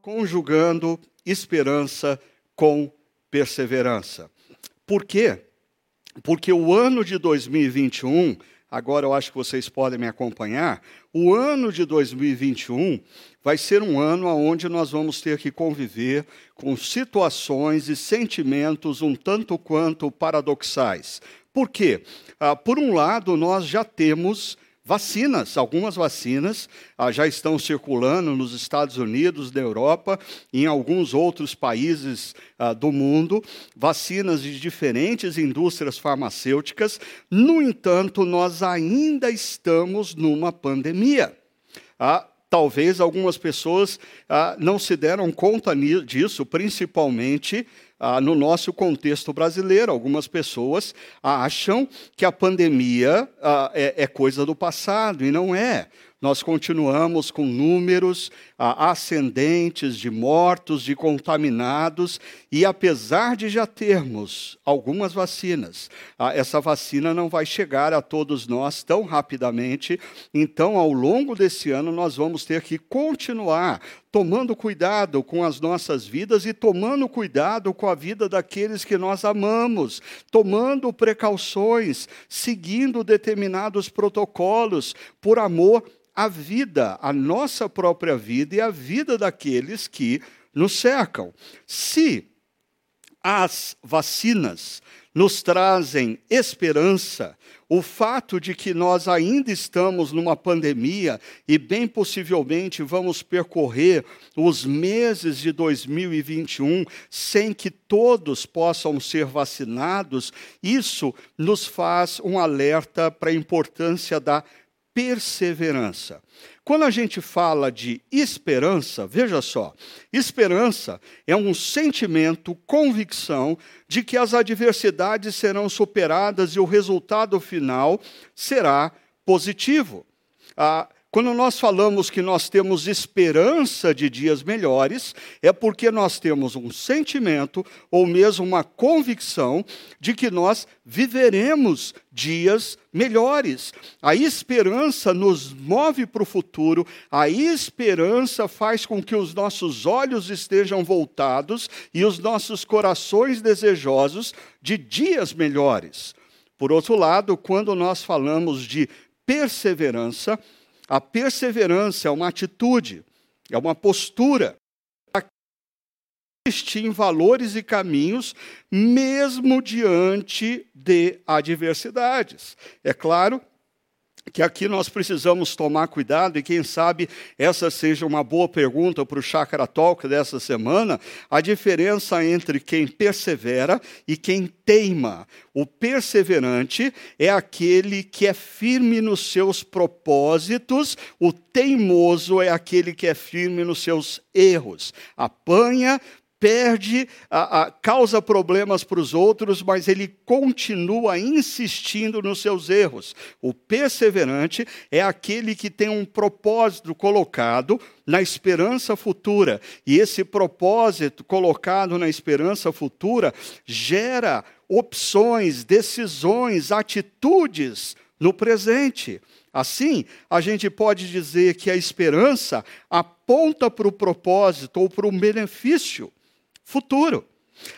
conjugando esperança com perseverança. Por quê? Porque o ano de 2021, agora eu acho que vocês podem me acompanhar, o ano de 2021 vai ser um ano onde nós vamos ter que conviver com situações e sentimentos um tanto quanto paradoxais. Por quê? Ah, por um lado, nós já temos Vacinas, algumas vacinas ah, já estão circulando nos Estados Unidos, na Europa em alguns outros países ah, do mundo, vacinas de diferentes indústrias farmacêuticas. No entanto, nós ainda estamos numa pandemia. Ah, talvez algumas pessoas não se deram conta disso, principalmente ah, no nosso contexto brasileiro. Algumas pessoas acham que a pandemia ah, é, é coisa do passado, e não é nós continuamos com números ah, ascendentes de mortos, de contaminados, e apesar de já termos algumas vacinas, ah, essa vacina não vai chegar a todos nós tão rapidamente, então, ao longo desse ano, nós vamos ter que continuar tomando cuidado com as nossas vidas e tomando cuidado com a vida daqueles que nós amamos, tomando precauções, seguindo determinados protocolos por amor a vida, a nossa própria vida e a vida daqueles que nos cercam. Se as vacinas nos trazem esperança, o fato de que nós ainda estamos numa pandemia e bem possivelmente vamos percorrer os meses de 2021 sem que todos possam ser vacinados, isso nos faz um alerta para a importância da perseverança. Quando a gente fala de esperança, veja só, esperança é um sentimento, convicção de que as adversidades serão superadas e o resultado final será positivo. Ah, quando nós falamos que nós temos esperança de dias melhores, é porque nós temos um sentimento ou mesmo uma convicção de que nós viveremos dias melhores. A esperança nos move para o futuro, a esperança faz com que os nossos olhos estejam voltados e os nossos corações desejosos de dias melhores. Por outro lado, quando nós falamos de perseverança, a perseverança é uma atitude, é uma postura. Insistir em valores e caminhos, mesmo diante de adversidades. É claro que aqui nós precisamos tomar cuidado, e quem sabe essa seja uma boa pergunta para o Chakra Talk dessa semana, a diferença entre quem persevera e quem teima. O perseverante é aquele que é firme nos seus propósitos, o teimoso é aquele que é firme nos seus erros. Apanha, perde, a, a, causa problemas para os outros, mas ele continua insistindo nos seus erros. O perseverante é aquele que tem um propósito colocado na esperança futura, e esse propósito colocado na esperança futura gera opções, decisões, atitudes no presente. Assim, a gente pode dizer que a esperança aponta para o propósito ou para o benefício futuro.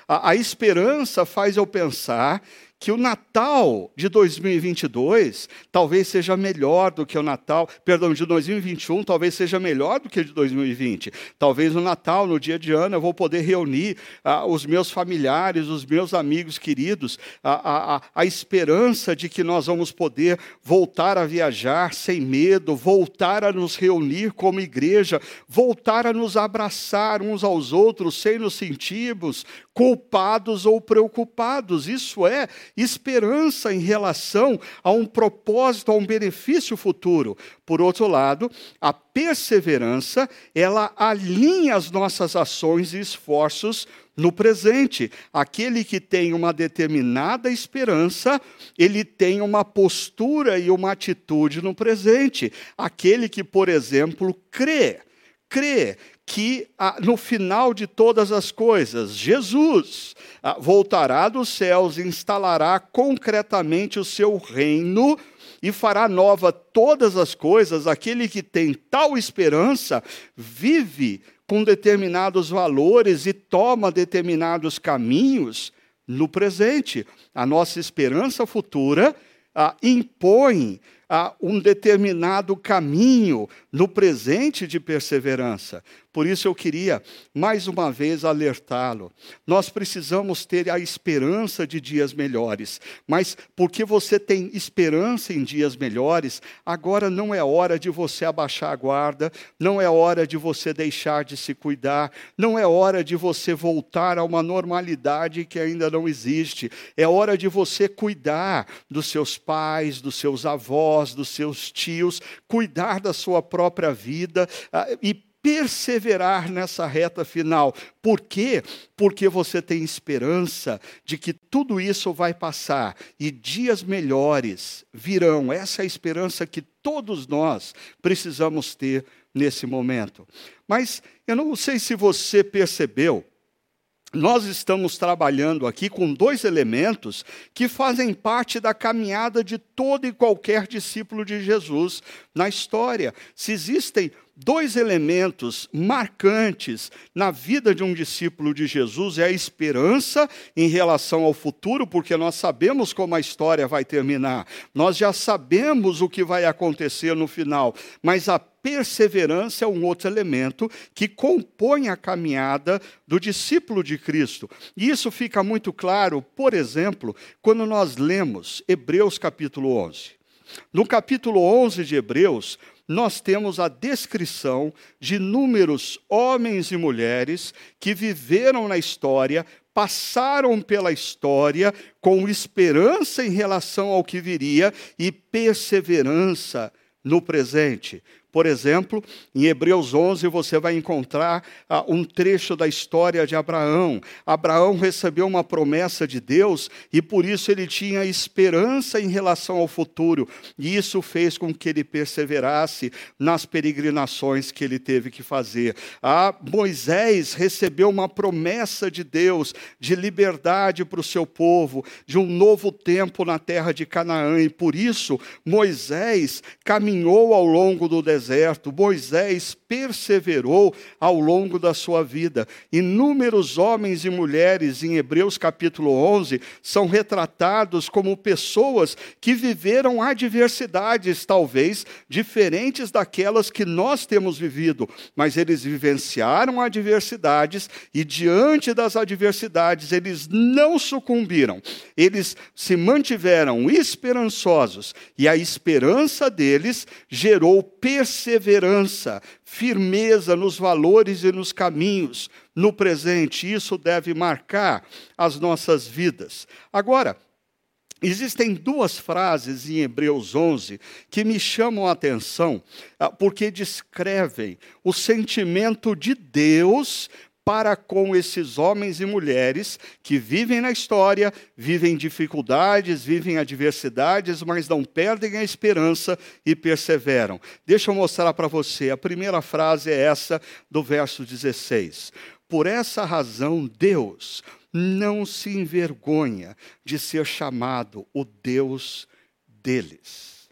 A, a esperança faz eu pensar que o Natal de 2022 talvez seja melhor do que o Natal, perdão, de 2021 talvez seja melhor do que o de 2020. Talvez no Natal, no dia de ano, eu vou poder reunir ah, os meus familiares, os meus amigos queridos, a, a, a esperança de que nós vamos poder voltar a viajar sem medo, voltar a nos reunir como igreja, voltar a nos abraçar uns aos outros sem nos sentirmos culpados ou preocupados. Isso é esperança em relação a um propósito, a um benefício futuro. Por outro lado, a perseverança, ela alinha as nossas ações e esforços no presente. Aquele que tem uma determinada esperança, ele tem uma postura e uma atitude no presente. Aquele que, por exemplo, crê, crê que ah, no final de todas as coisas, Jesus ah, voltará dos céus, instalará concretamente o seu reino e fará nova todas as coisas. Aquele que tem tal esperança vive com determinados valores e toma determinados caminhos no presente. A nossa esperança futura ah, impõe ah, um determinado caminho no presente de perseverança. Por isso eu queria, mais uma vez, alertá-lo. Nós precisamos ter a esperança de dias melhores, mas porque você tem esperança em dias melhores, agora não é hora de você abaixar a guarda, não é hora de você deixar de se cuidar, não é hora de você voltar a uma normalidade que ainda não existe. É hora de você cuidar dos seus pais, dos seus avós, dos seus tios, cuidar da sua própria vida ah, e perseverar nessa reta final. Por quê? Porque você tem esperança de que tudo isso vai passar e dias melhores virão. Essa é a esperança que todos nós precisamos ter nesse momento. Mas eu não sei se você percebeu, nós estamos trabalhando aqui com dois elementos que fazem parte da caminhada de todo e qualquer discípulo de Jesus na história. Se existem dois elementos marcantes na vida de um discípulo de Jesus é a esperança em relação ao futuro, porque nós sabemos como a história vai terminar, nós já sabemos o que vai acontecer no final, mas a perseverança é um outro elemento que compõe a caminhada do discípulo de Cristo. E isso fica muito claro, por exemplo, quando nós lemos Hebreus capítulo 11. No capítulo 11 de Hebreus, nós temos a descrição de inúmeros homens e mulheres que viveram na história, passaram pela história com esperança em relação ao que viria e perseverança no presente. Por exemplo, em Hebreus 11 você vai encontrar ah, um trecho da história de Abraão. Abraão recebeu uma promessa de Deus e por isso ele tinha esperança em relação ao futuro. E isso fez com que ele perseverasse nas peregrinações que ele teve que fazer. Ah, Moisés recebeu uma promessa de Deus de liberdade para o seu povo, de um novo tempo na terra de Canaã. E por isso Moisés caminhou ao longo do deserto deserto, Moisés perseverou ao longo da sua vida. Inúmeros homens e mulheres em Hebreus capítulo 11 são retratados como pessoas que viveram adversidades, talvez diferentes daquelas que nós temos vivido, mas eles vivenciaram adversidades e, diante das adversidades, eles não sucumbiram, eles se mantiveram esperançosos e a esperança deles gerou perseverança perseverança, firmeza nos valores e nos caminhos no presente. Isso deve marcar as nossas vidas. Agora, Existem duas frases em Hebreus 11 que me chamam a atenção, ah, porque descrevem o sentimento de Deus para com esses homens e mulheres que vivem na história, vivem dificuldades, vivem adversidades, mas não perdem a esperança e perseveram. Deixa eu mostrar para você. A primeira frase é essa do verso 16. Por essa razão, Deus não se envergonha de ser chamado o Deus deles.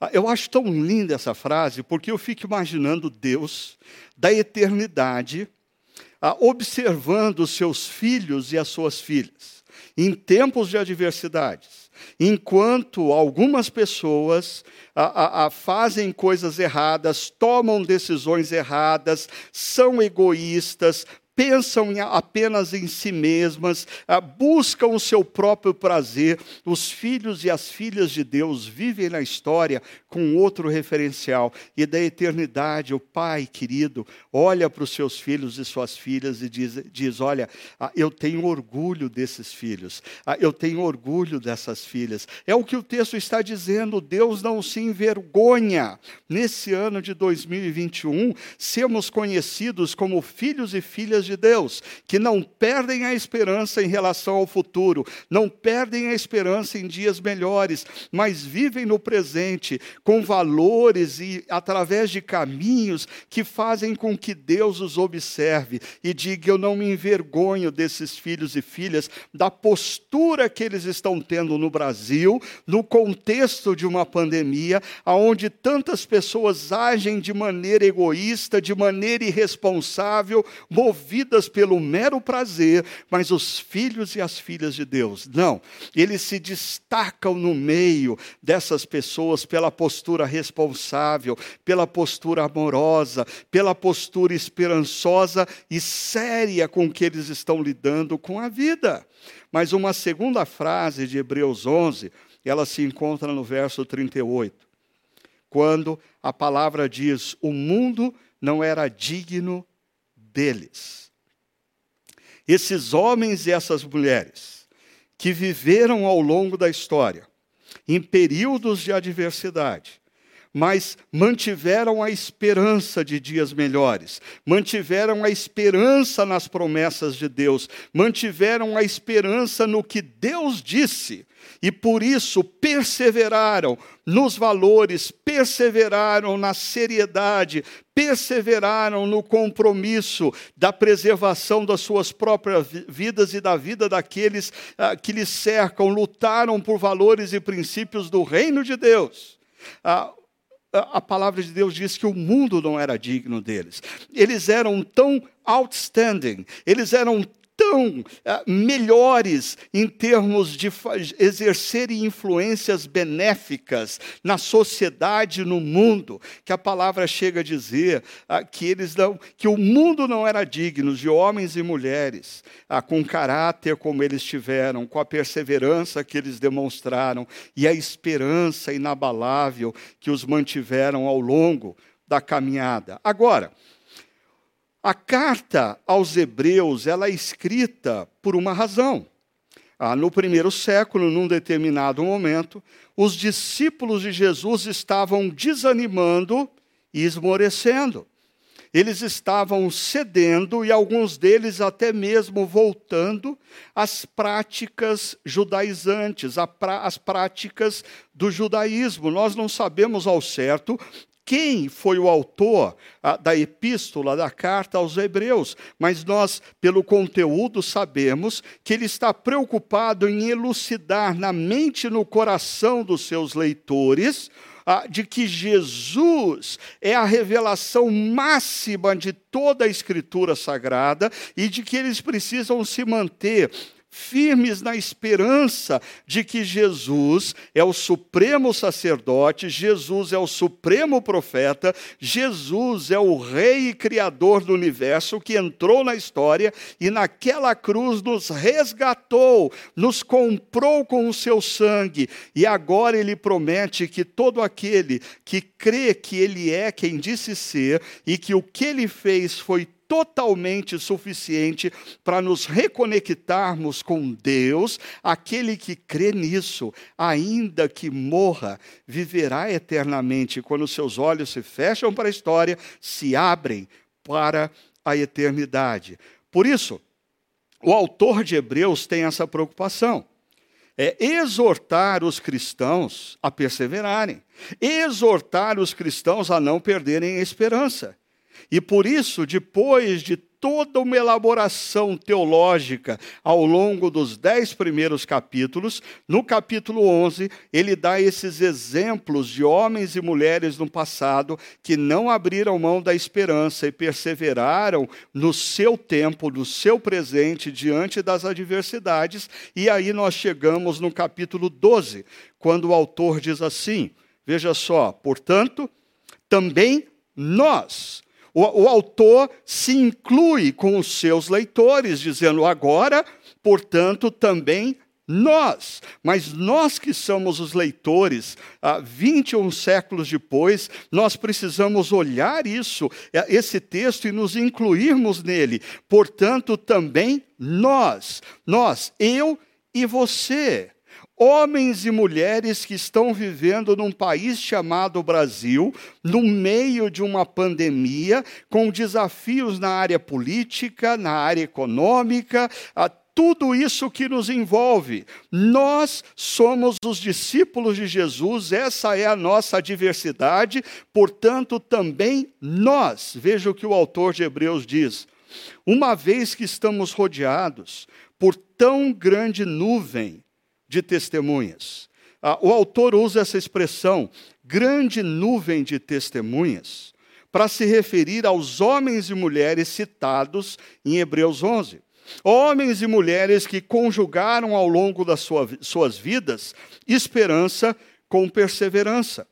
Ah, eu acho tão linda essa frase, porque eu fico imaginando Deus da eternidade observando os seus filhos e as suas filhas, em tempos de adversidades, enquanto algumas pessoas a, a, a fazem coisas erradas, tomam decisões erradas, são egoístas, pensam apenas em si mesmas, ah, buscam o seu próprio prazer. Os filhos e as filhas de Deus vivem na história com outro referencial. E da eternidade, o Pai querido olha para os seus filhos e suas filhas e diz: diz Olha, ah, eu tenho orgulho desses filhos, ah, eu tenho orgulho dessas filhas. É o que o texto está dizendo. Deus não se envergonha nesse ano de 2021 sermos conhecidos como filhos e filhas de de Deus, que não perdem a esperança em relação ao futuro, não perdem a esperança em dias melhores, mas vivem no presente com valores e através de caminhos que fazem com que Deus os observe. E diga: Eu não me envergonho desses filhos e filhas, da postura que eles estão tendo no Brasil, no contexto de uma pandemia, onde tantas pessoas agem de maneira egoísta, de maneira irresponsável, movidas pelo mero prazer, mas os filhos e as filhas de Deus, não, eles se destacam no meio dessas pessoas pela postura responsável, pela postura amorosa, pela postura esperançosa e séria com que eles estão lidando com a vida. Mas uma segunda frase de Hebreus 11, ela se encontra no verso 38, quando a palavra diz: O mundo não era digno deles. Esses homens e essas mulheres que viveram ao longo da história, em períodos de adversidade, mas mantiveram a esperança de dias melhores, mantiveram a esperança nas promessas de Deus, mantiveram a esperança no que Deus disse, e por isso perseveraram nos valores, perseveraram na seriedade, perseveraram no compromisso da preservação das suas próprias vidas e da vida daqueles ah, que lhes cercam, lutaram por valores e princípios do reino de Deus. Ah, a palavra de Deus diz que o mundo não era digno deles. Eles eram tão outstanding, eles eram tão uh, melhores em termos de exercerem influências benéficas na sociedade, no mundo, que a palavra chega a dizer uh, que eles não, que o mundo não era digno de homens e mulheres uh, com caráter como eles tiveram, com a perseverança que eles demonstraram e a esperança inabalável que os mantiveram ao longo da caminhada. Agora, a carta aos Hebreus ela é escrita por uma razão. Ah, no primeiro século, num determinado momento, os discípulos de Jesus estavam desanimando e esmorecendo. Eles estavam cedendo e alguns deles até mesmo voltando às práticas judaizantes, às práticas do judaísmo. Nós não sabemos ao certo quem foi o autor a, da epístola, da carta aos Hebreus, mas nós, pelo conteúdo, sabemos que ele está preocupado em elucidar na mente e no coração dos seus leitores de que Jesus é a revelação máxima de toda a Escritura Sagrada e de que eles precisam se manter firmes na esperança de que Jesus é o supremo sacerdote, Jesus é o supremo profeta, Jesus é o rei e criador do universo que entrou na história e naquela cruz nos resgatou, nos comprou com o seu sangue, e agora ele promete que todo aquele que crê que ele é quem disse ser e que o que ele fez foi totalmente suficiente para nos reconectarmos com Deus. Aquele que crê nisso, ainda que morra, viverá eternamente. Quando seus olhos se fecham para a história, se abrem para a eternidade. Por isso, o autor de Hebreus tem essa preocupação é exortar os cristãos a perseverarem, exortar os cristãos a não perderem a esperança. E por isso, depois de toda uma elaboração teológica ao longo dos dez primeiros capítulos, no capítulo 11, ele dá esses exemplos de homens e mulheres no passado que não abriram mão da esperança e perseveraram no seu tempo, no seu presente, diante das adversidades. E aí nós chegamos no capítulo 12, quando o autor diz assim: veja só, portanto, também nós o, o autor se inclui com os seus leitores, dizendo: agora, portanto, também nós, mas nós que somos os leitores, ah, 21 séculos depois, nós precisamos olhar isso, eh, esse texto e nos incluirmos nele. Portanto, também nós, nós, eu e você. Homens e mulheres que estão vivendo num país chamado Brasil, no meio de uma pandemia, com desafios na área política, na área econômica, tudo isso que nos envolve. Nós somos os discípulos de Jesus, essa é a nossa diversidade, portanto, também nós. Veja o que o autor de Hebreus diz. Uma vez que estamos rodeados por tão grande nuvem de testemunhas, ah, o autor usa essa expressão, grande nuvem de testemunhas, para se referir aos homens e mulheres citados em Hebreus 11. Homens e mulheres que conjugaram ao longo das sua, suas vidas esperança com perseverança.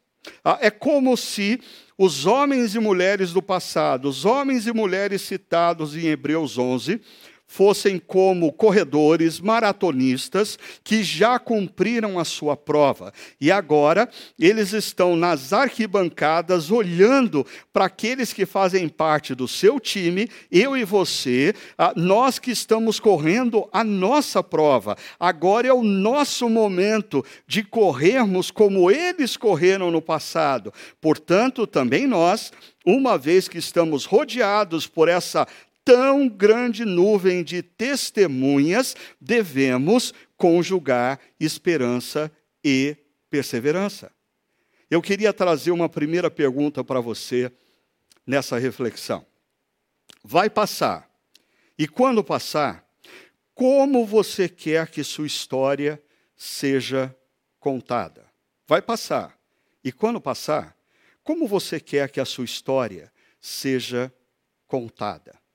Ah, é como se os homens e mulheres do passado, os homens e mulheres citados em Hebreus 11, fossem como corredores maratonistas que já cumpriram a sua prova. E agora eles estão nas arquibancadas olhando para aqueles que fazem parte do seu time, eu e você, nós que estamos correndo a nossa prova. Agora é o nosso momento de corrermos como eles correram no passado. Portanto, também nós uma vez que estamos rodeados por essa tão grande nuvem de testemunhas, devemos conjugar esperança e perseverança. Eu queria trazer uma primeira pergunta para você nessa reflexão. Vai passar. E quando passar, como você quer que sua história seja contada? Vai passar. E quando passar, como você quer que a sua história seja contada?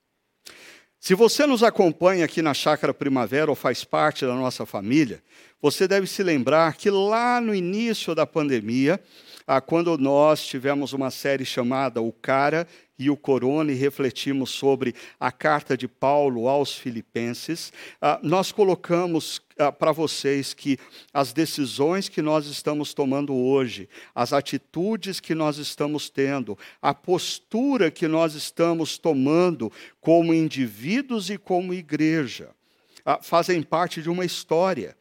Se você nos acompanha aqui na Chácara Primavera ou faz parte da nossa família, você deve se lembrar que lá no início da pandemia, ah, quando nós tivemos uma série chamada O Cara e o Corona e refletimos sobre a carta de Paulo aos Filipenses, ah, nós colocamos ah, para vocês que as decisões que nós estamos tomando hoje, as atitudes que nós estamos tendo, a postura que nós estamos tomando como indivíduos e como igreja, fazem parte de uma história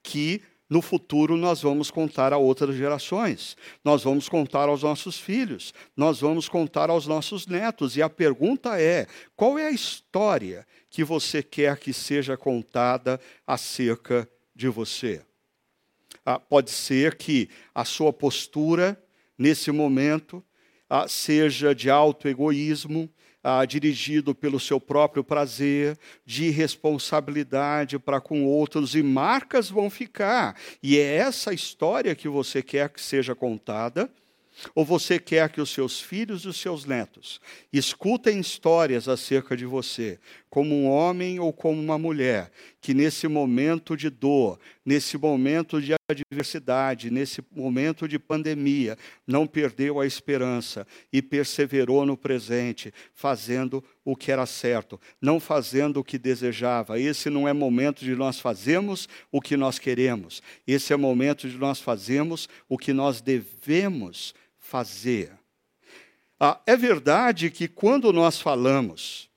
que no futuro nós vamos contar a outras gerações, nós vamos contar aos nossos filhos, nós vamos contar aos nossos netos. E a pergunta é: qual é a história que você quer que seja contada acerca de você? Ah, pode ser que a sua postura nesse momento ah, seja de alto egoísmo, ah, dirigido pelo seu próprio prazer, de irresponsabilidade para com outros, e marcas vão ficar. E é essa história que você quer que seja contada ou você quer que os seus filhos e os seus netos escutem histórias acerca de você, como um homem ou como uma mulher, que nesse momento de dor, nesse momento de adversidade, nesse momento de pandemia, não perdeu a esperança e perseverou no presente, fazendo o que era certo, não fazendo o que desejava. Esse não é momento de nós fazermos o que nós queremos, esse é momento de nós fazermos o que nós devemos fazer. Ah, é verdade que quando nós falamos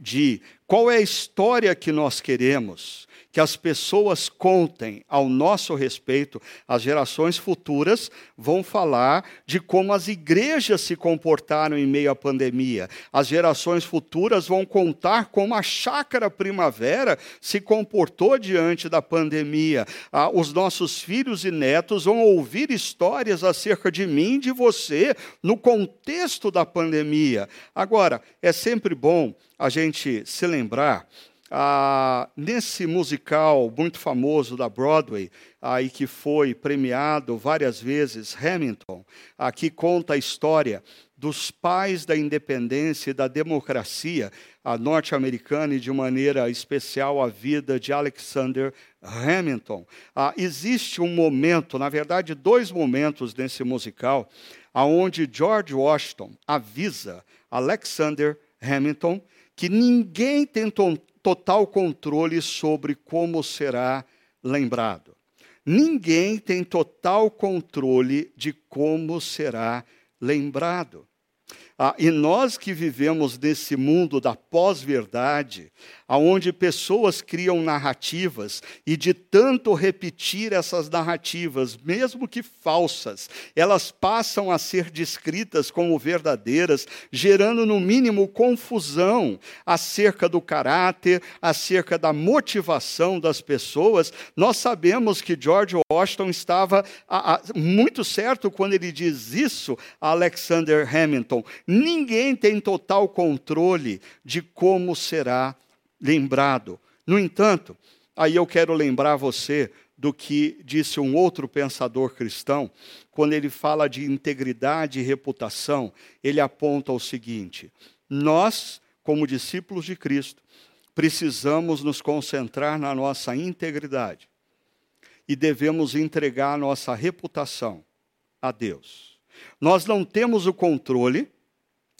de qual é a história que nós queremos, que as pessoas contem ao nosso respeito, as gerações futuras vão falar de como as igrejas se comportaram em meio à pandemia. As gerações futuras vão contar como a chácara primavera se comportou diante da pandemia. Ah, os nossos filhos e netos vão ouvir histórias acerca de mim e de você no contexto da pandemia. Agora, é sempre bom a gente se lembrar ah, nesse musical muito famoso da Broadway, ah, que foi premiado várias vezes, Hamilton, ah, que conta a história dos pais da independência e da democracia norte-americana e, de maneira especial, a vida de Alexander Hamilton. Ah, existe um momento, na verdade, dois momentos nesse musical, aonde George Washington avisa Alexander Hamilton que ninguém tem total controle sobre como será lembrado. Ninguém tem total controle de como será lembrado. Ah, e nós que vivemos nesse mundo da pós-verdade, aonde pessoas criam narrativas e de tanto repetir essas narrativas, mesmo que falsas, elas passam a ser descritas como verdadeiras, gerando no mínimo confusão acerca do caráter, acerca da motivação das pessoas. Nós sabemos que George Washington estava a, a, muito certo quando ele diz isso a Alexander Hamilton. Ninguém tem total controle de como será lembrado. No entanto, aí eu quero lembrar você do que disse um outro pensador cristão, quando ele fala de integridade e reputação, ele aponta o seguinte: nós, como discípulos de Cristo, precisamos nos concentrar na nossa integridade e devemos entregar a nossa reputação a Deus. Nós não temos o controle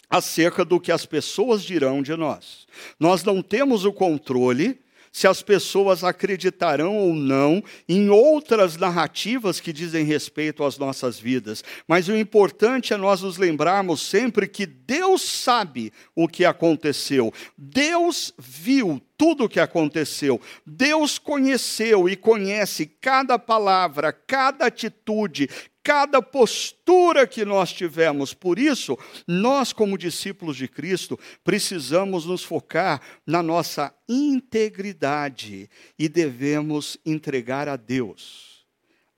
acerca do que as pessoas dirão de nós. Nós não temos o controle se as pessoas acreditarão ou não em outras narrativas que dizem respeito às nossas vidas. Mas o importante é nós nos lembrarmos sempre que Deus sabe o que aconteceu. Deus viu tudo o que aconteceu. Deus conheceu e conhece cada palavra, cada atitude, cada postura que nós tivemos. Por isso, nós, como discípulos de Cristo, precisamos nos focar na nossa integridade e devemos entregar a Deus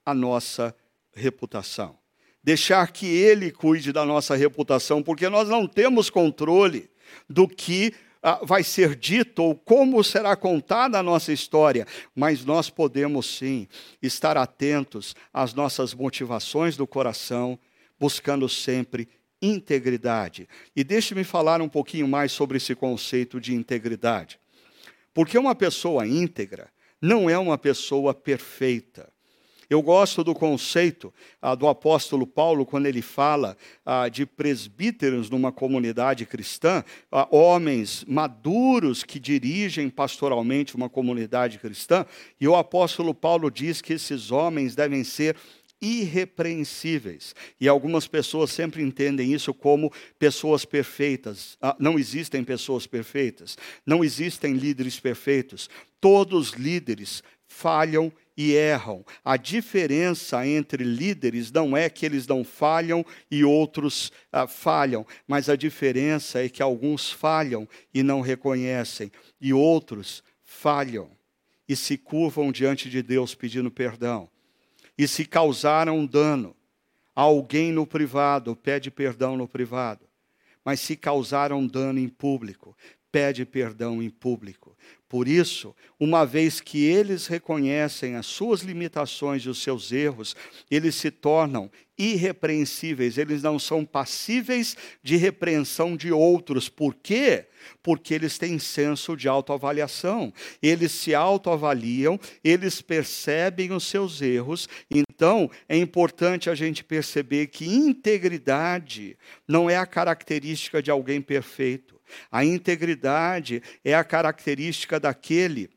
a nossa reputação. Deixar que Ele cuide da nossa reputação, porque nós não temos controle do que ah, vai ser dito ou como será contada a nossa história, mas nós podemos sim estar atentos às nossas motivações do coração, buscando sempre integridade. E deixe-me falar um pouquinho mais sobre esse conceito de integridade. Porque uma pessoa íntegra não é uma pessoa perfeita. Eu gosto do conceito ah, do apóstolo Paulo, quando ele fala ah, de presbíteros numa comunidade cristã, ah, homens maduros que dirigem pastoralmente uma comunidade cristã, e o apóstolo Paulo diz que esses homens devem ser irrepreensíveis. E algumas pessoas sempre entendem isso como pessoas perfeitas. Ah, não existem pessoas perfeitas, não existem líderes perfeitos. Todos os líderes falham e erram. A diferença entre líderes não é que eles não falham e outros ah, falham, mas a diferença é que alguns falham e não reconhecem, e outros falham e se curvam diante de Deus pedindo perdão. E se causaram dano a alguém no privado, pede perdão no privado. Mas se causaram dano em público, pede perdão em público. Por isso, uma vez que eles reconhecem as suas limitações e os seus erros, eles se tornam irrepreensíveis, eles não são passíveis de repreensão de outros. Por quê? Porque eles têm senso de autoavaliação. Eles se autoavaliam, eles percebem os seus erros. Então, é importante a gente perceber que integridade não é a característica de alguém perfeito. A integridade é a característica daquele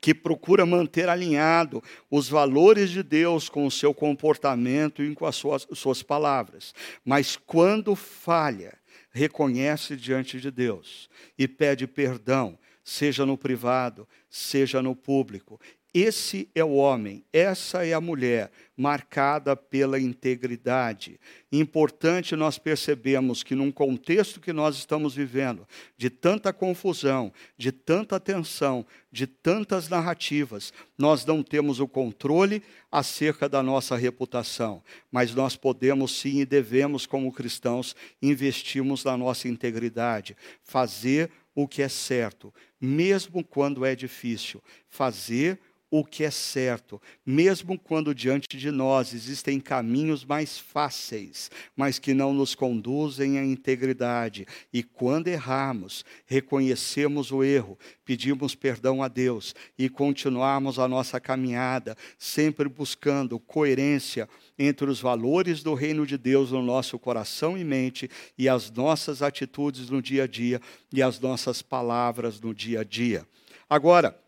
que procura manter alinhado os valores de Deus com o seu comportamento e com as suas, suas palavras. Mas quando falha, reconhece diante de Deus e pede perdão, seja no privado, seja no público, esse é o homem, essa é a mulher, marcada pela integridade. Importante nós percebemos que, num contexto que nós estamos vivendo, de tanta confusão, de tanta tensão, de tantas narrativas, nós não temos o controle acerca da nossa reputação, mas nós podemos sim e devemos, como cristãos, investirmos na nossa integridade, fazer o que é certo, mesmo quando é difícil, fazer o que é certo, mesmo quando diante de nós existem caminhos mais fáceis, mas que não nos conduzem à integridade. E quando errarmos, reconhecemos o erro, pedimos perdão a Deus e continuarmos a nossa caminhada, sempre buscando coerência entre os valores do reino de Deus no nosso coração e mente e as nossas atitudes no dia a dia e as nossas palavras no dia a dia. Agora,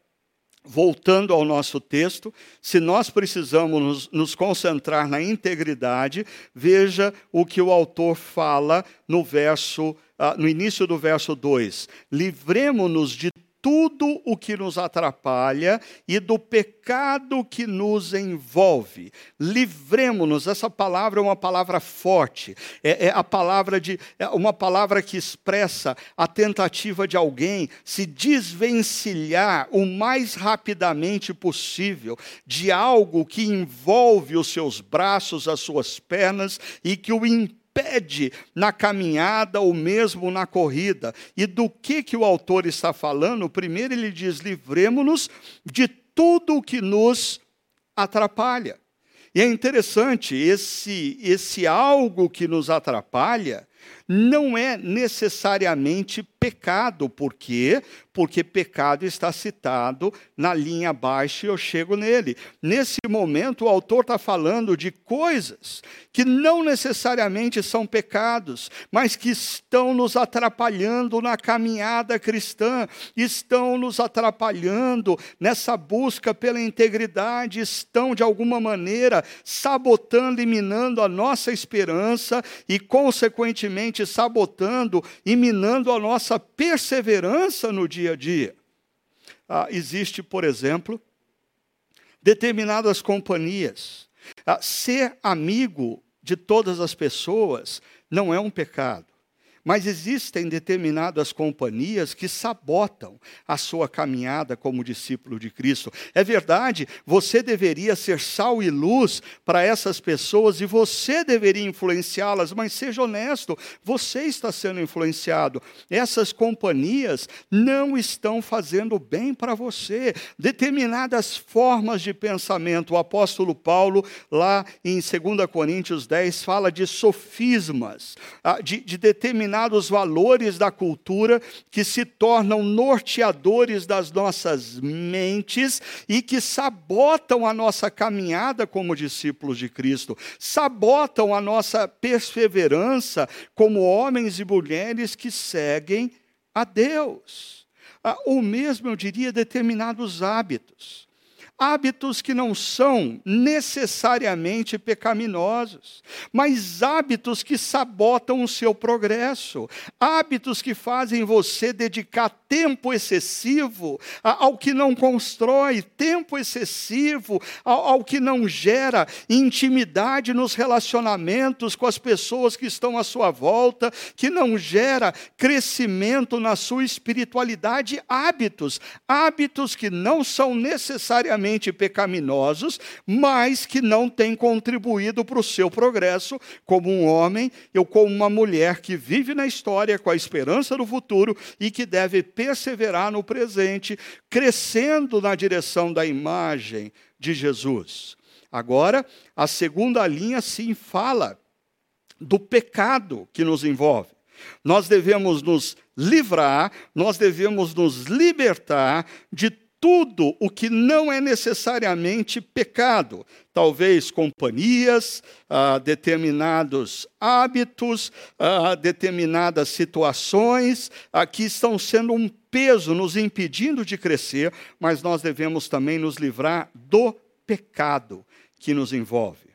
voltando ao nosso texto, se nós precisamos nos, concentrar na integridade, veja o que o autor fala no verso, uh, no início do verso 2. Livremos-nos de tudo o que nos atrapalha e do pecado que nos envolve. Livremos-nos. Essa palavra é uma palavra forte. É, é a palavra de é uma palavra que expressa a tentativa de alguém se desvencilhar o mais rapidamente possível de algo que envolve os seus braços, as suas pernas e que o impede impede na caminhada ou mesmo na corrida. E do que, que o autor está falando? Primeiro, ele diz: livremos-nos de tudo o que nos atrapalha. E é interessante, esse, esse algo que nos atrapalha não é necessariamente pecado. Por quê? Porque pecado está citado na linha abaixo e eu chego nele. Nesse momento, o autor está falando de coisas que não necessariamente são pecados, mas que estão nos atrapalhando na caminhada cristã, estão nos atrapalhando nessa busca pela integridade, estão de alguma maneira sabotando e minando a nossa esperança e, consequentemente, sabotando e minando a nossa perseverança no dia a dia. Ah, existe, por exemplo, determinadas companhias. Ah, ser amigo de todas as pessoas não é um pecado. Mas existem determinadas companhias que sabotam a sua caminhada como discípulo de Cristo. É verdade, você deveria ser sal e luz para essas pessoas e você deveria influenciá-las, mas seja honesto, você está sendo influenciado. Essas companhias não estão fazendo bem para você. Determinadas formas de pensamento, o apóstolo Paulo, lá em 2 Coríntios 10, fala de sofismas, ah, de, de determinadas determinados valores da cultura que se tornam norteadores das nossas mentes e que sabotam a nossa caminhada como discípulos de Cristo, sabotam a nossa perseverança como homens e mulheres que seguem a Deus. Ah, ou mesmo, eu diria, determinados hábitos hábitos que não são necessariamente pecaminosos, mas hábitos que sabotam o seu progresso, hábitos que fazem você dedicar tempo excessivo ao que não constrói, tempo excessivo ao, que não gera intimidade nos relacionamentos com as pessoas que estão à sua volta, que não gera crescimento na sua espiritualidade, hábitos, hábitos que não são necessariamente necessariamente pecaminosos, mas que não têm contribuído para o seu progresso como um homem ou como uma mulher que vive na história com a esperança do futuro e que deve perseverar no presente, crescendo na direção da imagem de Jesus. Agora, a segunda linha sim fala do pecado que nos envolve. Nós devemos nos livrar, nós devemos nos libertar de tudo o que não é necessariamente pecado, talvez companhias, ah, determinados hábitos, ah, determinadas situações ah, que estão sendo um peso nos impedindo de crescer, mas nós devemos também nos livrar do pecado que nos envolve.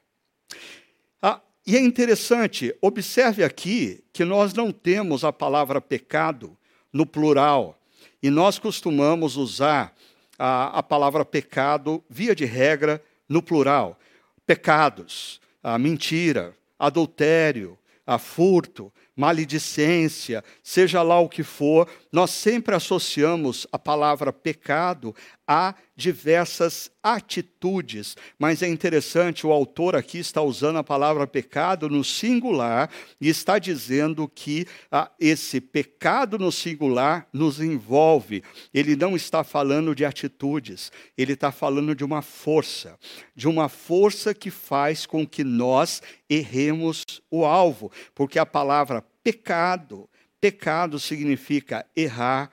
Ah, e é interessante, observe aqui que nós não temos a palavra pecado no plural, e nós costumamos usar a, a palavra pecado, via de regra, no plural. Pecados, a mentira, adultério, a furto, maledicência, seja lá o que for, nós sempre associamos a palavra pecado a diversas atitudes, mas é interessante, o autor aqui está usando a palavra pecado no singular e está dizendo que ah, esse pecado no singular nos envolve. Ele não está falando de atitudes, ele está falando de uma força, de uma força que faz com que nós erremos o alvo, porque a palavra pecado, pecado significa errar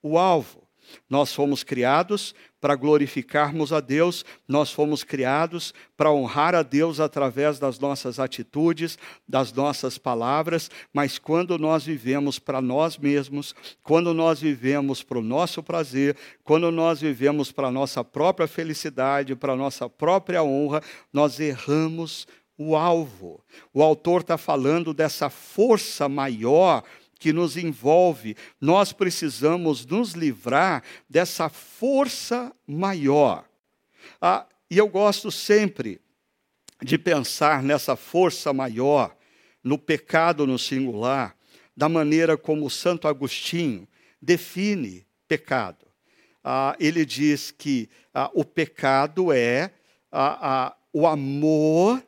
o alvo. Nós fomos criados para glorificarmos a Deus, nós fomos criados para honrar a Deus através das nossas atitudes, das nossas palavras, mas quando nós vivemos para nós mesmos, quando nós vivemos para o nosso prazer, quando nós vivemos para a nossa própria felicidade, para a nossa própria honra, nós erramos o alvo. O autor está falando dessa força maior que nos envolve, nós precisamos nos livrar dessa força maior. Ah, e eu gosto sempre de pensar nessa força maior, no pecado no singular, da maneira como Santo Agostinho define pecado. Ah, ele diz que ah, o pecado é ah, ah, o amor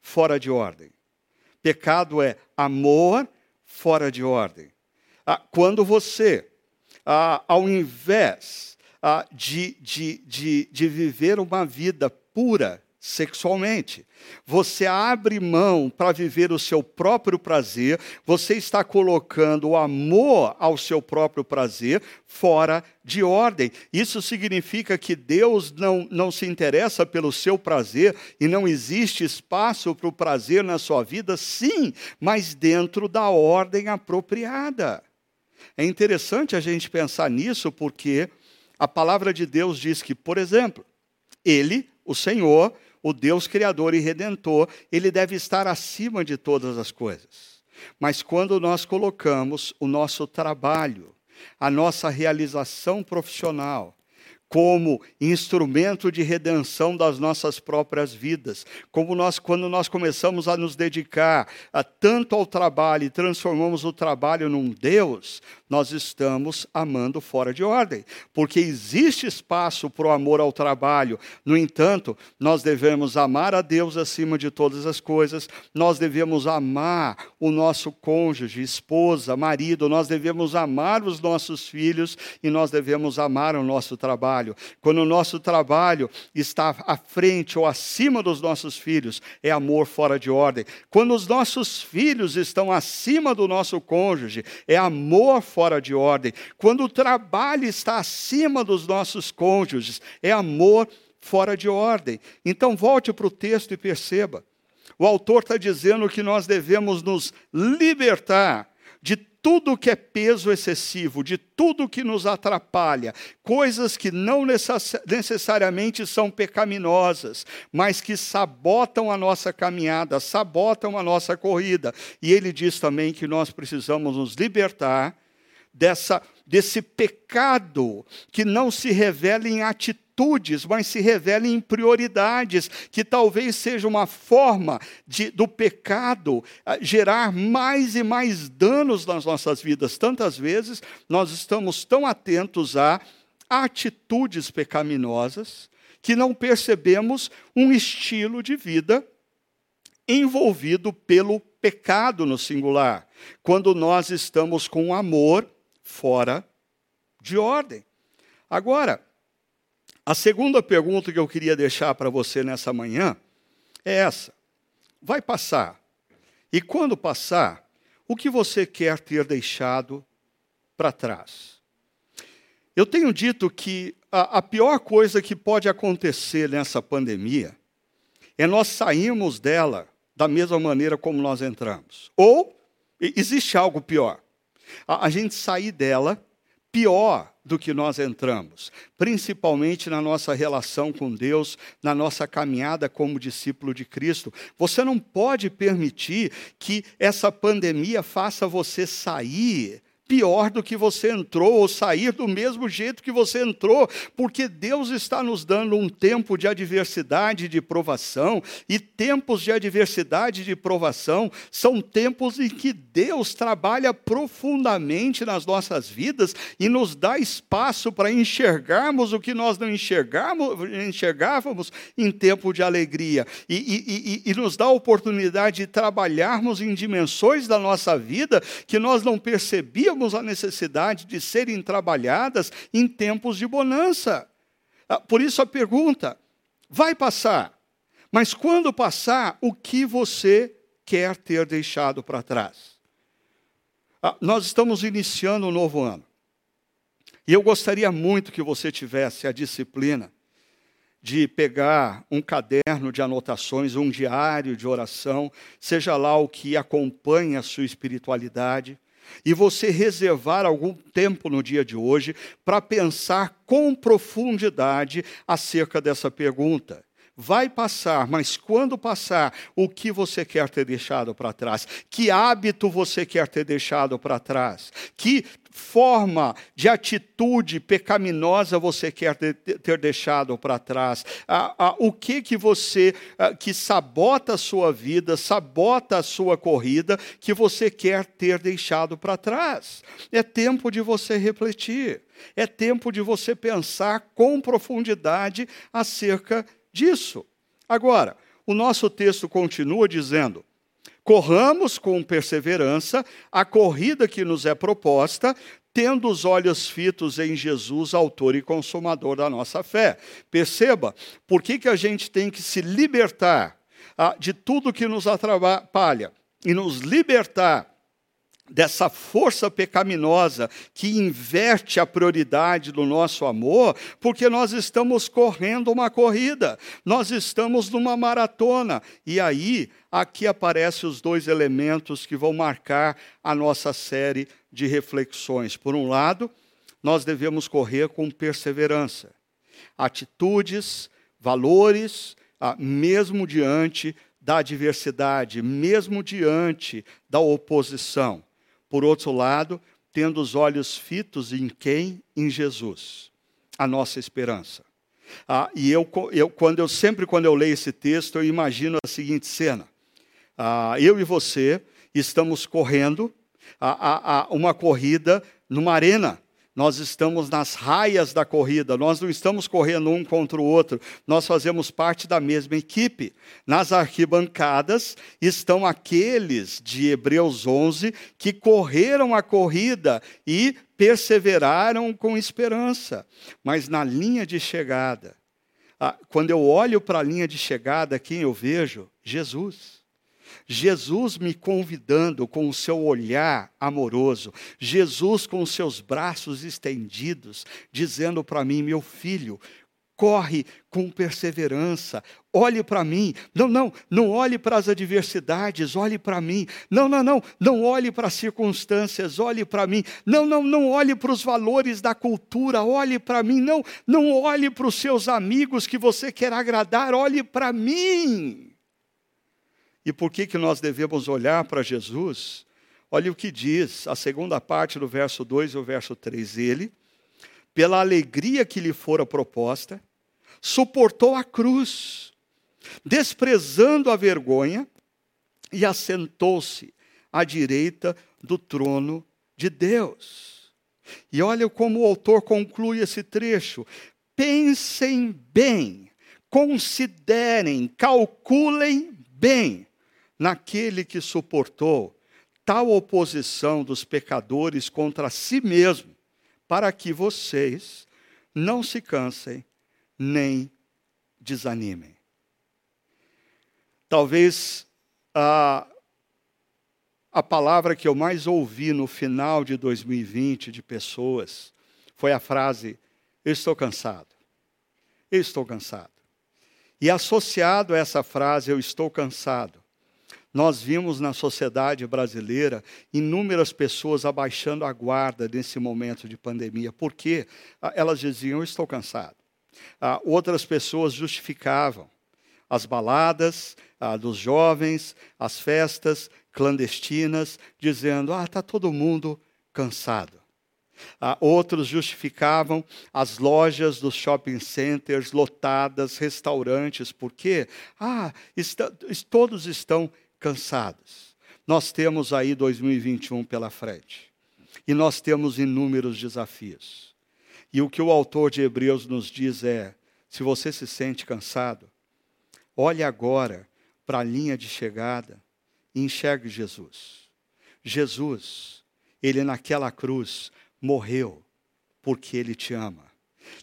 fora de ordem. Pecado é amor fora de ordem. Ah, quando você, ah, ao invés ah, de, de, de, de viver uma vida pura, sexualmente. Você abre mão para viver o seu próprio prazer, você está colocando o amor ao seu próprio prazer fora de ordem. Isso significa que Deus não, não se interessa pelo seu prazer e não existe espaço para o prazer na sua vida, sim, mas dentro da ordem apropriada. É interessante a gente pensar nisso porque a palavra de Deus diz que, por exemplo, Ele, o Senhor, o Deus Criador e Redentor, ele deve estar acima de todas as coisas. Mas quando nós colocamos o nosso trabalho, a nossa realização profissional, como instrumento de redenção das nossas próprias vidas. Como nós, quando nós começamos a nos dedicar a, tanto ao trabalho e transformamos o trabalho num Deus, nós estamos amando fora de ordem, porque existe espaço para o amor ao trabalho. No entanto, nós devemos amar a Deus acima de todas as coisas, nós devemos amar o nosso cônjuge, esposa, marido, nós devemos amar os nossos filhos e nós devemos amar o nosso trabalho quando o nosso trabalho está à frente ou acima dos nossos filhos, é amor fora de ordem. Quando os nossos filhos estão acima do nosso cônjuge, é amor de ordem. Quando o trabalho está acima dos nossos cônjuges, é amor fora de ordem. Então, volte para o texto e perceba. O autor está dizendo que nós devemos nos libertar de tudo que é peso excessivo, de tudo que nos atrapalha, coisas que não necessariamente são pecaminosas, mas que sabotam a nossa caminhada, sabotam a nossa corrida. E ele diz também que nós precisamos nos libertar dessa desse pecado que não se revela em atitude atitudes, mas se revelem em prioridades, que talvez seja uma forma de, do pecado ah, gerar mais e mais danos nas nossas vidas. Tantas vezes nós estamos tão atentos a atitudes pecaminosas que não percebemos um estilo de vida envolvido pelo pecado no singular, quando nós estamos com amor fora de ordem. Agora, a segunda pergunta que eu queria deixar para você nessa manhã é essa: vai passar? E quando passar, o que você quer ter deixado para trás? Eu tenho dito que a, a, pior coisa que pode acontecer nessa pandemia é nós sairmos dela da mesma maneira como nós entramos. Ou existe algo pior: a, a gente sair dela pior do que nós entramos, principalmente na nossa relação com Deus, na nossa caminhada como discípulo de Cristo. Você não pode permitir que essa pandemia faça você sair pior do que você entrou, ou sair do mesmo jeito que você entrou, porque Deus está nos dando um tempo de adversidade, de provação, e tempos de adversidade, de provação, são tempos em que Deus trabalha profundamente nas nossas vidas e nos dá espaço para enxergarmos o que nós não enxergávamos em tempo de alegria, e, e, e, e nos dá a oportunidade de trabalharmos em dimensões da nossa vida que nós não percebíamos temos a necessidade de serem trabalhadas em tempos de bonança. Ah, por isso a pergunta: vai passar, mas quando passar, o que você quer ter deixado para trás? Ah, nós estamos iniciando um novo ano. E eu gostaria muito que você tivesse a disciplina de pegar um caderno de anotações, um diário de oração, seja lá o que acompanha a sua espiritualidade, e você reservar algum tempo no dia de hoje para pensar com profundidade acerca dessa pergunta. Vai passar, mas quando passar, o que você quer ter deixado para trás? Que hábito você quer ter deixado para trás? Que forma de atitude pecaminosa você quer ter deixado para trás? O que que você que sabota a sua vida, sabota a sua corrida, que você quer ter deixado para trás? É tempo de você refletir. É tempo de você pensar com profundidade acerca disso. Agora, o nosso texto continua dizendo: Corramos com perseverança a corrida que nos é proposta, tendo os olhos fitos em Jesus, autor e consumador da nossa fé. Perceba, por que, que a gente tem que se libertar ah, de tudo que nos atrapalha e nos libertar dessa força pecaminosa que inverte a prioridade do nosso amor, porque nós estamos correndo uma corrida, nós estamos numa maratona. E aí, aqui aparecem os dois elementos que vão marcar a nossa série de reflexões. Por um lado, nós devemos correr com perseverança. Atitudes, valores, ah, mesmo diante da adversidade, mesmo diante da oposição. Por outro lado, tendo os olhos fitos em quem? Em Jesus, a nossa esperança. Ah, e eu, eu, quando eu sempre quando eu leio esse texto, eu imagino a seguinte cena: ah, eu e você estamos correndo a, a, a uma corrida numa arena. Nós estamos nas raias da corrida, nós não estamos correndo um contra o outro, nós fazemos parte da mesma equipe. Nas arquibancadas estão aqueles de Hebreus 11 que correram a corrida e perseveraram com esperança. Mas na linha de chegada, quando eu olho para a linha de chegada, quem eu vejo? Jesus. Jesus me convidando com o seu olhar amoroso, Jesus com os seus braços estendidos, dizendo para mim: meu filho, corre com perseverança, olhe para mim. Não, não, não olhe para as adversidades, olhe para mim. Não, não, não, não olhe para as circunstâncias, olhe para mim. Não, não, não olhe para os valores da cultura, olhe para mim. Não, não olhe para os seus amigos que você quer agradar, olhe para mim. E por que, que nós devemos olhar para Jesus? Olha o que diz a segunda parte do verso 2 e o verso 3. Ele, pela alegria que lhe fora proposta, suportou a cruz, desprezando a vergonha, e assentou-se à direita do trono de Deus. E olha como o autor conclui esse trecho. Pensem bem, considerem, calculem bem naquele que suportou tal oposição dos pecadores contra si mesmo, para que vocês não se cansem nem desanimem. Talvez a, a palavra que eu mais ouvi no final de 2020 de pessoas foi a frase: Eu estou cansado. Eu estou cansado. E associado a essa frase, eu estou cansado, nós vimos na sociedade brasileira inúmeras pessoas abaixando a guarda nesse momento de pandemia, porque ah, elas diziam: Estou cansado. Ah, outras pessoas justificavam as baladas ah, dos jovens, as festas clandestinas, dizendo: Ah, está todo mundo cansado. Outros justificavam as lojas dos shopping centers lotadas, restaurantes, porque ah, está, todos estão cansados. Nós temos aí 2021 pela frente. E nós temos inúmeros desafios. E o que o autor de Hebreus nos diz é: se você se sente cansado, olhe agora para a linha de chegada e enxergue Jesus. Jesus, ele naquela cruz morreu porque ele te ama.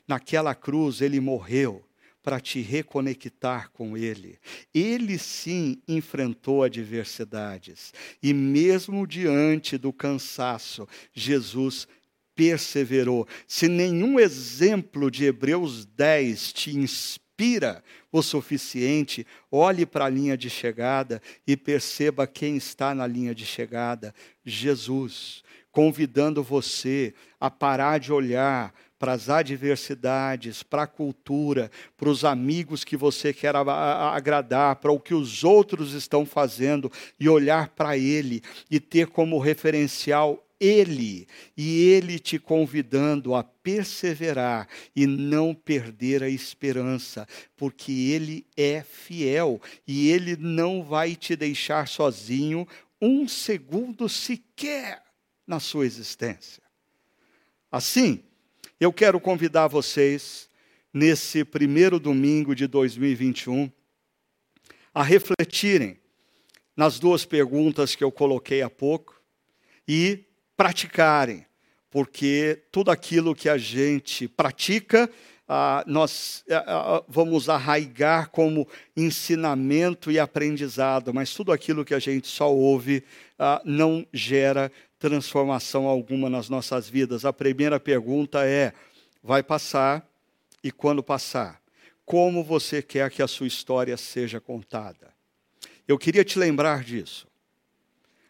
Naquela cruz ele morreu para te reconectar com Ele. Ele sim enfrentou adversidades e, mesmo diante do cansaço, Jesus perseverou. Se nenhum exemplo de Hebreus 10 te inspira o suficiente, olhe para a linha de chegada e perceba quem está na linha de chegada: Jesus, convidando você a parar de olhar para as adversidades, para a cultura, para os amigos que você quer agradar, para o que os outros estão fazendo e olhar para Ele e ter como referencial ele e Ele te convidando a perseverar e não perder a esperança, porque Ele é fiel e Ele não vai te deixar sozinho um segundo sequer na sua existência. Assim, eu quero convidar vocês, nesse primeiro domingo de 2021, a refletirem nas duas perguntas que eu coloquei há pouco e praticarem, porque tudo aquilo que a gente pratica, ah, nós ah, ah, vamos arraigar como ensinamento e aprendizado, mas tudo aquilo que a gente só ouve ah, não gera transformação alguma nas nossas vidas. A primeira pergunta é: vai passar e quando passar? Como você quer que a sua história seja contada? Eu queria te lembrar disso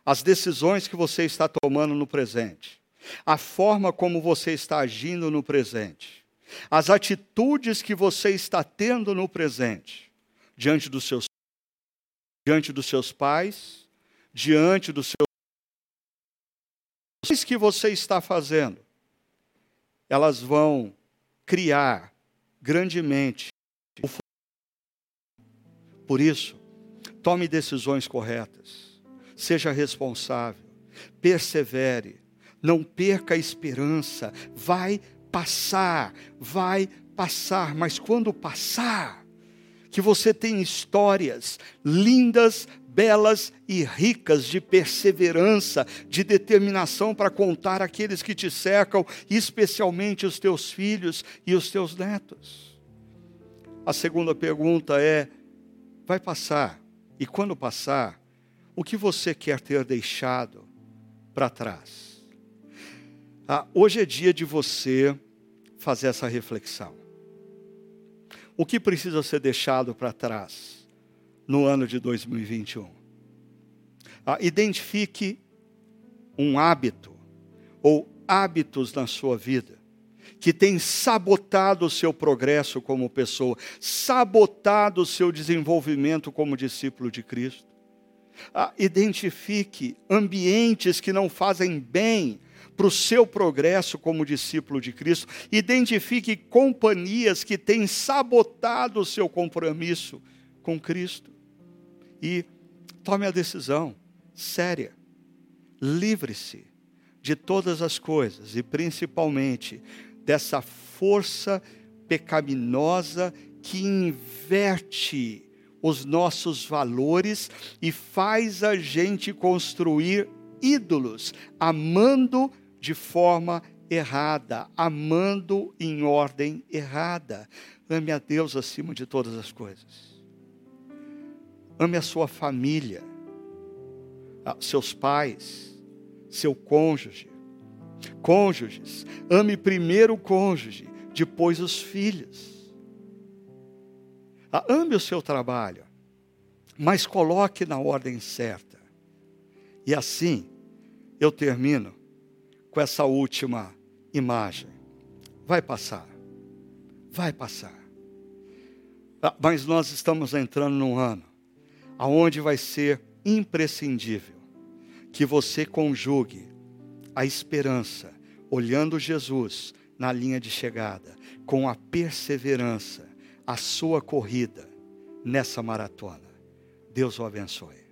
as decisões que você está tomando no presente, a forma como você está agindo no presente, as atitudes que você está tendo no presente, diante dos seus diante dos seus pais, diante dos seus que você está fazendo, elas vão criar grandemente por isso, tome decisões corretas. Seja responsável, persevere, não perca a esperança, vai passar, vai passar, mas quando passar, que você tem histórias lindas, belas e ricas de perseverança, de determinação para contar àqueles que te cercam, especialmente os teus filhos e os teus netos. A segunda pergunta é: vai passar, e quando passar, o que você quer ter deixado para trás? Ah, hoje é dia de você fazer essa reflexão. O que precisa ser deixado para trás no ano de 2021? Ah, identifique um hábito ou hábitos na sua vida que tem sabotado o seu progresso como pessoa, sabotado o seu desenvolvimento como discípulo de Cristo. Ah, identifique ambientes que não fazem bem para o seu progresso como discípulo de Cristo. Identifique companhias que têm sabotado o seu compromisso com Cristo. E tome a decisão séria. Livre-se de todas as coisas e principalmente dessa força pecaminosa que inverte os nossos valores e faz a gente construir ídolos, amando de forma errada, amando em ordem errada. Ame a Deus acima de todas as coisas. Ame a sua família, seus pais, seu cônjuge. Cônjuges, ame primeiro o cônjuge, depois os filhos ah, ame o seu trabalho, mas coloque na ordem certa. E assim, eu termino com essa última imagem. Vai passar, vai passar. Ah, mas nós estamos entrando num ano aonde vai ser imprescindível que você conjugue a esperança, olhando Jesus na linha de chegada, com a perseverança a sua corrida nessa maratona. Deus o abençoe.